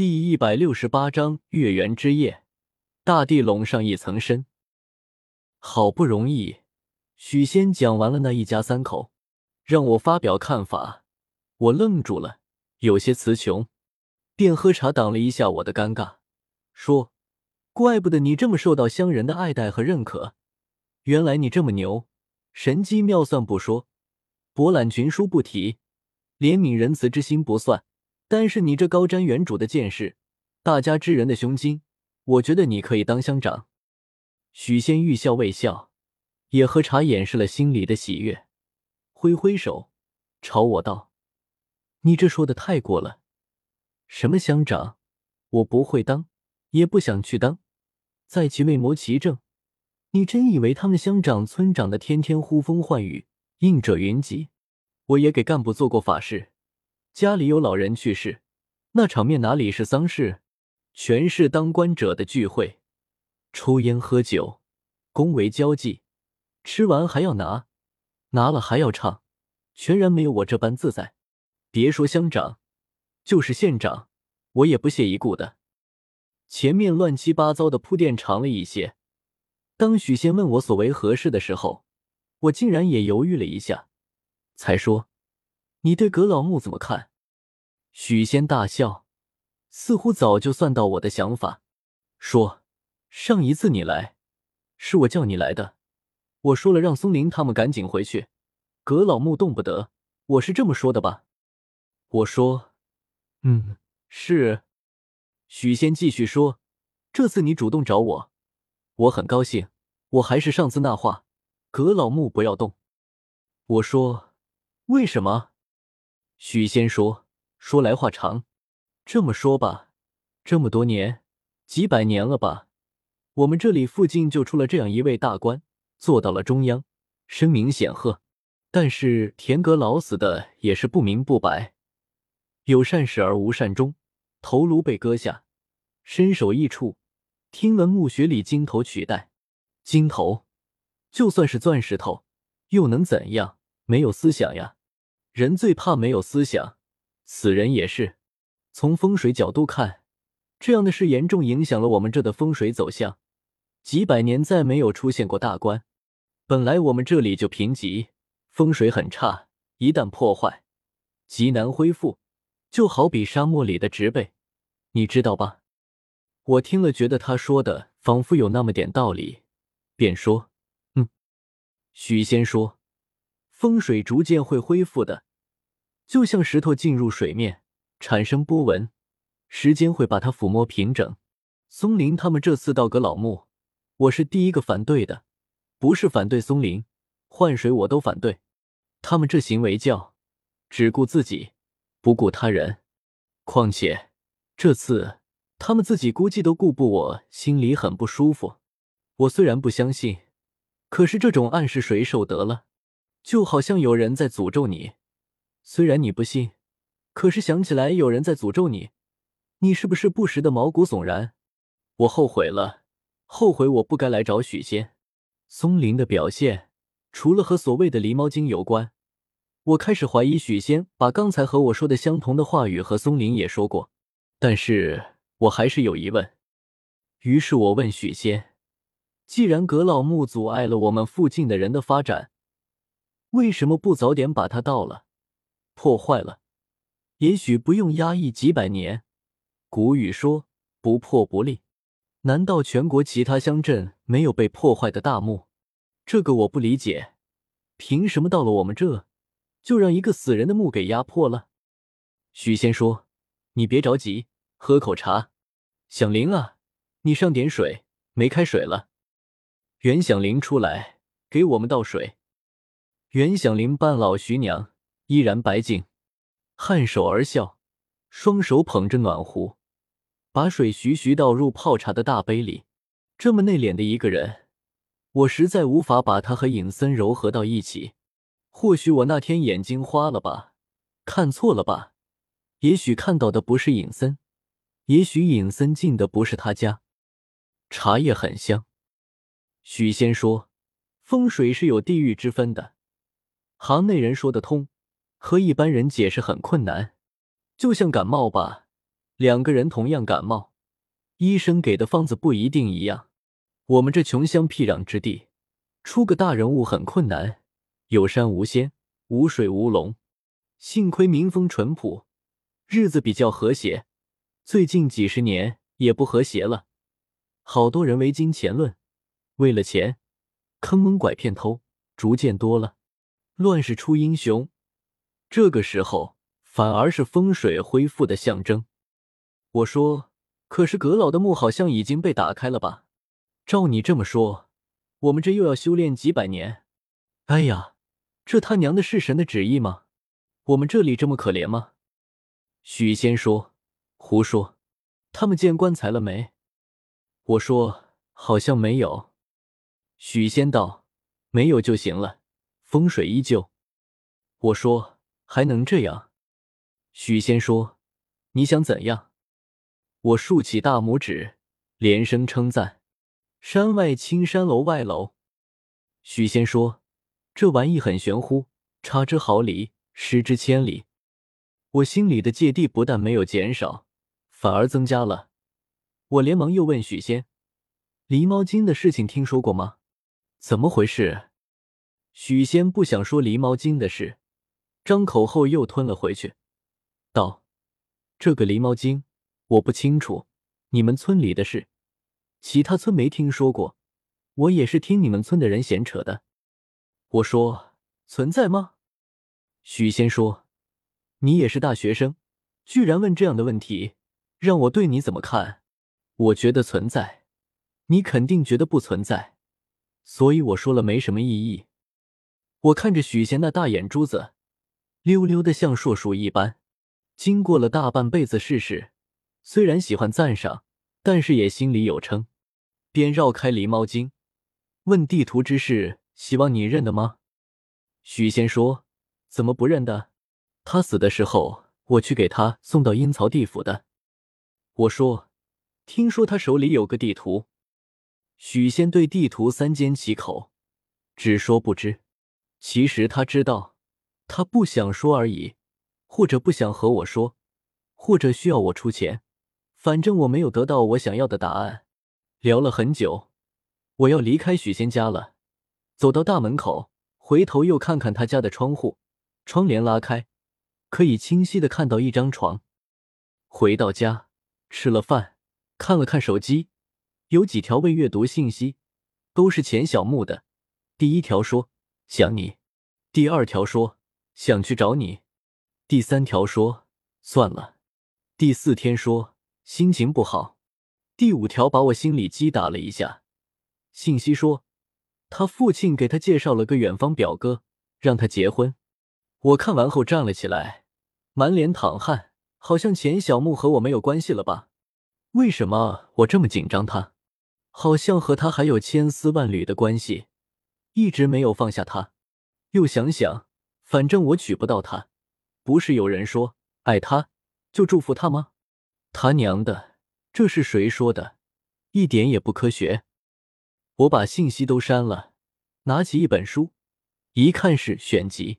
第一百六十八章月圆之夜，大地笼上一层深。好不容易，许仙讲完了那一家三口，让我发表看法，我愣住了，有些词穷，便喝茶挡了一下我的尴尬，说：“怪不得你这么受到乡人的爱戴和认可，原来你这么牛，神机妙算不说，博览群书不提，怜悯仁慈之心不算。”但是你这高瞻远瞩的见识，大家之人的胸襟，我觉得你可以当乡长。许仙欲笑未笑，也喝茶掩饰了心里的喜悦，挥挥手朝我道：“你这说的太过了，什么乡长，我不会当，也不想去当。在其位谋其政，你真以为他们乡长村长的天天呼风唤雨，应者云集？我也给干部做过法事。”家里有老人去世，那场面哪里是丧事，全是当官者的聚会，抽烟喝酒，恭维交际，吃完还要拿，拿了还要唱，全然没有我这般自在。别说乡长，就是县长，我也不屑一顾的。前面乱七八糟的铺垫长了一些，当许仙问我所为何事的时候，我竟然也犹豫了一下，才说。你对葛老木怎么看？许仙大笑，似乎早就算到我的想法，说：“上一次你来，是我叫你来的。我说了让松林他们赶紧回去，葛老木动不得。我是这么说的吧？”我说：“嗯，是。”许仙继续说：“这次你主动找我，我很高兴。我还是上次那话，葛老木不要动。”我说：“为什么？”许仙说：“说来话长，这么说吧，这么多年，几百年了吧，我们这里附近就出了这样一位大官，做到了中央，声名显赫。但是田阁老死的也是不明不白，有善始而无善终，头颅被割下，身首异处。听闻墓穴里金头取代，金头就算是钻石头，又能怎样？没有思想呀。”人最怕没有思想，死人也是。从风水角度看，这样的事严重影响了我们这的风水走向。几百年再没有出现过大官，本来我们这里就贫瘠，风水很差，一旦破坏，极难恢复。就好比沙漠里的植被，你知道吧？我听了，觉得他说的仿佛有那么点道理，便说：“嗯。”许仙说。风水逐渐会恢复的，就像石头进入水面产生波纹，时间会把它抚摸平整。松林他们这次到阁老墓，我是第一个反对的，不是反对松林，换谁我都反对。他们这行为叫只顾自己，不顾他人。况且这次他们自己估计都顾不，我心里很不舒服。我虽然不相信，可是这种暗示谁受得了？就好像有人在诅咒你，虽然你不信，可是想起来有人在诅咒你，你是不是不时的毛骨悚然？我后悔了，后悔我不该来找许仙。松林的表现，除了和所谓的狸猫精有关，我开始怀疑许仙把刚才和我说的相同的话语和松林也说过，但是我还是有疑问。于是我问许仙：既然葛老木阻碍了我们附近的人的发展，为什么不早点把它倒了、破坏了？也许不用压抑几百年。古语说“不破不立”，难道全国其他乡镇没有被破坏的大墓？这个我不理解。凭什么到了我们这，就让一个死人的墓给压破了？许仙说：“你别着急，喝口茶。响铃啊，你上点水，没开水了。”袁响铃出来给我们倒水。袁响铃半老徐娘，依然白净，颔首而笑，双手捧着暖壶，把水徐徐倒入泡茶的大杯里。这么内敛的一个人，我实在无法把他和尹森糅合到一起。或许我那天眼睛花了吧，看错了吧？也许看到的不是尹森，也许尹森进的不是他家。茶叶很香。许仙说：“风水是有地域之分的。”行内人说得通，和一般人解释很困难。就像感冒吧，两个人同样感冒，医生给的方子不一定一样。我们这穷乡僻壤之地，出个大人物很困难。有山无仙，无水无龙。幸亏民风淳朴，日子比较和谐。最近几十年也不和谐了，好多人为金钱论，为了钱，坑蒙拐骗偷，逐渐多了。乱世出英雄，这个时候反而是风水恢复的象征。我说，可是阁老的墓好像已经被打开了吧？照你这么说，我们这又要修炼几百年？哎呀，这他娘的是神的旨意吗？我们这里这么可怜吗？许仙说：“胡说，他们见棺材了没？”我说：“好像没有。”许仙道：“没有就行了，风水依旧。”我说：“还能这样？”许仙说：“你想怎样？”我竖起大拇指，连声称赞。山外青山楼外楼，许仙说：“这玩意很玄乎，差之毫厘，失之千里。”我心里的芥蒂不但没有减少，反而增加了。我连忙又问许仙：“狸猫精的事情听说过吗？怎么回事？”许仙不想说狸猫精的事，张口后又吞了回去，道：“这个狸猫精我不清楚，你们村里的事。”其他村没听说过，我也是听你们村的人闲扯的。我说存在吗？许仙说：“你也是大学生，居然问这样的问题，让我对你怎么看？我觉得存在，你肯定觉得不存在，所以我说了没什么意义。”我看着许仙那大眼珠子，溜溜的像硕鼠一般。经过了大半辈子世事，虽然喜欢赞赏，但是也心里有称。便绕开狸猫精，问地图之事，希望你认得吗？许仙说：“怎么不认得？他死的时候，我去给他送到阴曹地府的。”我说：“听说他手里有个地图。”许仙对地图三缄其口，只说不知。其实他知道，他不想说而已，或者不想和我说，或者需要我出钱。反正我没有得到我想要的答案。聊了很久，我要离开许仙家了。走到大门口，回头又看看他家的窗户，窗帘拉开，可以清晰的看到一张床。回到家，吃了饭，看了看手机，有几条未阅读信息，都是钱小木的。第一条说想你，第二条说想去找你，第三条说算了，第四天说心情不好。第五条把我心里击打了一下，信息说他父亲给他介绍了个远方表哥，让他结婚。我看完后站了起来，满脸淌汗，好像钱小木和我没有关系了吧？为什么我这么紧张？他好像和他还有千丝万缕的关系，一直没有放下他。又想想，反正我娶不到她，不是有人说爱他就祝福他吗？他娘的！这是谁说的？一点也不科学。我把信息都删了，拿起一本书，一看是选集。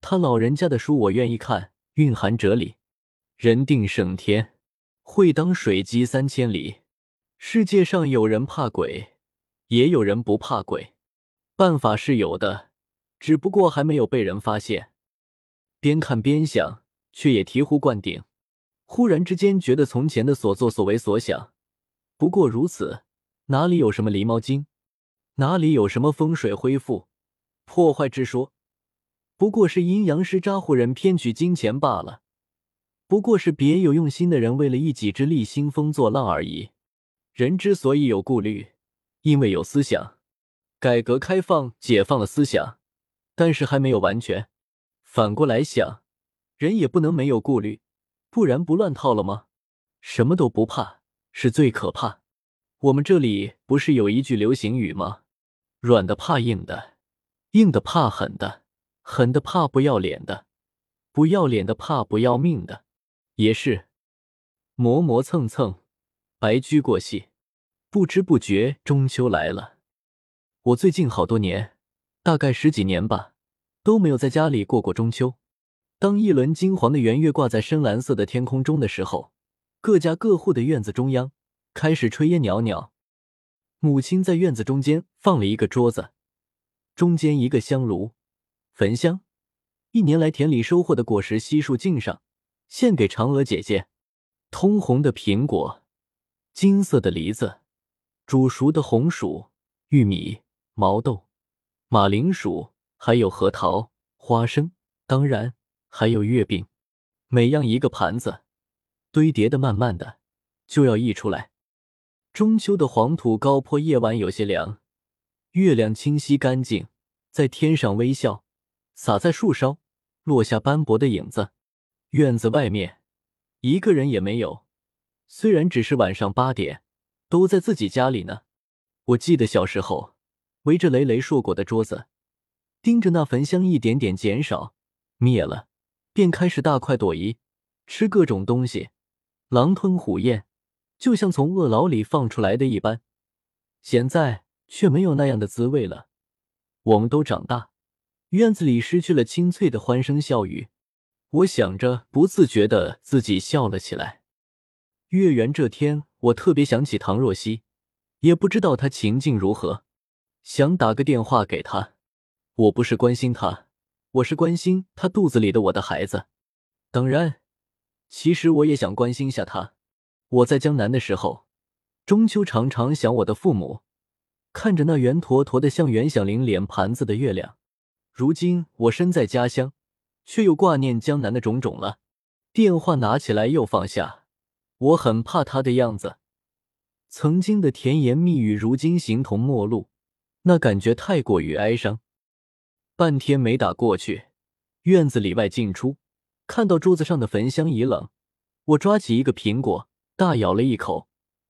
他老人家的书我愿意看，蕴含哲理。人定胜天，会当水击三千里。世界上有人怕鬼，也有人不怕鬼。办法是有的，只不过还没有被人发现。边看边想，却也醍醐灌顶。忽然之间，觉得从前的所作所为所想不过如此，哪里有什么狸猫精，哪里有什么风水恢复、破坏之说？不过是阴阳师扎户人骗取金钱罢了，不过是别有用心的人为了一己之利兴风作浪而已。人之所以有顾虑，因为有思想。改革开放解放了思想，但是还没有完全。反过来想，人也不能没有顾虑。不然不乱套了吗？什么都不怕是最可怕。我们这里不是有一句流行语吗？软的怕硬的，硬的怕狠的，狠的怕不要脸的，不要脸的怕不要命的。也是磨磨蹭蹭，白驹过隙，不知不觉中秋来了。我最近好多年，大概十几年吧，都没有在家里过过中秋。当一轮金黄的圆月挂在深蓝色的天空中的时候，各家各户的院子中央开始炊烟袅袅。母亲在院子中间放了一个桌子，中间一个香炉，焚香。一年来田里收获的果实悉数敬上，献给嫦娥姐姐。通红的苹果，金色的梨子，煮熟的红薯、玉米、毛豆、马铃薯，还有核桃、花生，当然还有月饼。每样一个盘子，堆叠的慢慢的就要溢出来。中秋的黄土高坡，夜晚有些凉，月亮清晰干净，在天上微笑，洒在树梢，落下斑驳的影子。院子外面。一个人也没有，虽然只是晚上八点，都在自己家里呢。我记得小时候，围着累累硕果的桌子，盯着那焚香一点点减少、灭了，便开始大快朵颐，吃各种东西，狼吞虎咽，就像从饿牢里放出来的一般。现在却没有那样的滋味了。我们都长大，院子里失去了清脆的欢声笑语。我想着，不自觉的自己笑了起来。月圆这天，我特别想起唐若曦，也不知道她情境如何，想打个电话给他。我不是关心他，我是关心他肚子里的我的孩子。当然，其实我也想关心下他。我在江南的时候，中秋常常想我的父母，看着那圆坨坨的像袁小玲脸盘子的月亮。如今我身在家乡。却又挂念江南的种种了。电话拿起来又放下，我很怕他的样子。曾经的甜言蜜语，如今形同陌路，那感觉太过于哀伤。半天没打过去，院子里外进出，看到桌子上的焚香已冷。我抓起一个苹果，大咬了一口，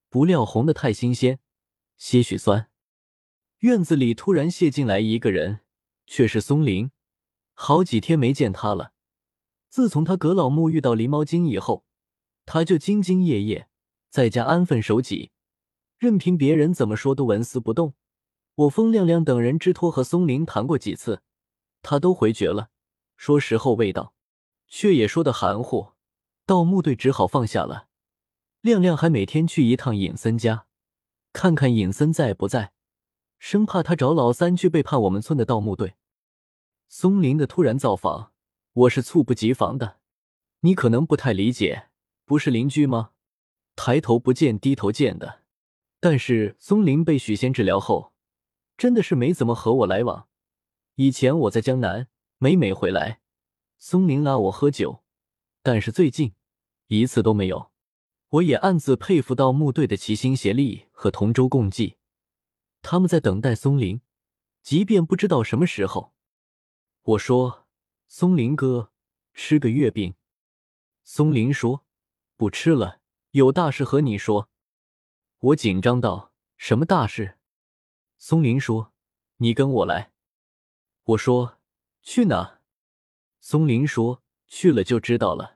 不料红的太新鲜，些许酸。院子里突然泄进来一个人，却是松林。好几天没见他了。自从他隔老木遇到狸猫精以后，他就兢兢业业，在家安分守己，任凭别人怎么说都纹丝不动。我风亮亮等人之托和松林谈过几次，他都回绝了，说时候未到，却也说的含糊。盗墓队只好放下了。亮亮还每天去一趟尹森家，看看尹森在不在，生怕他找老三去背叛我们村的盗墓队。松林的突然造访，我是猝不及防的。你可能不太理解，不是邻居吗？抬头不见低头见的。但是松林被许仙治疗后，真的是没怎么和我来往。以前我在江南，每每回来，松林拉我喝酒，但是最近一次都没有。我也暗自佩服盗墓队的齐心协力和同舟共济，他们在等待松林，即便不知道什么时候。我说：“松林哥，吃个月饼。”松林说：“不吃了，有大事和你说。”我紧张道：“什么大事？”松林说：“你跟我来。”我说：“去哪？”松林说：“去了就知道了。”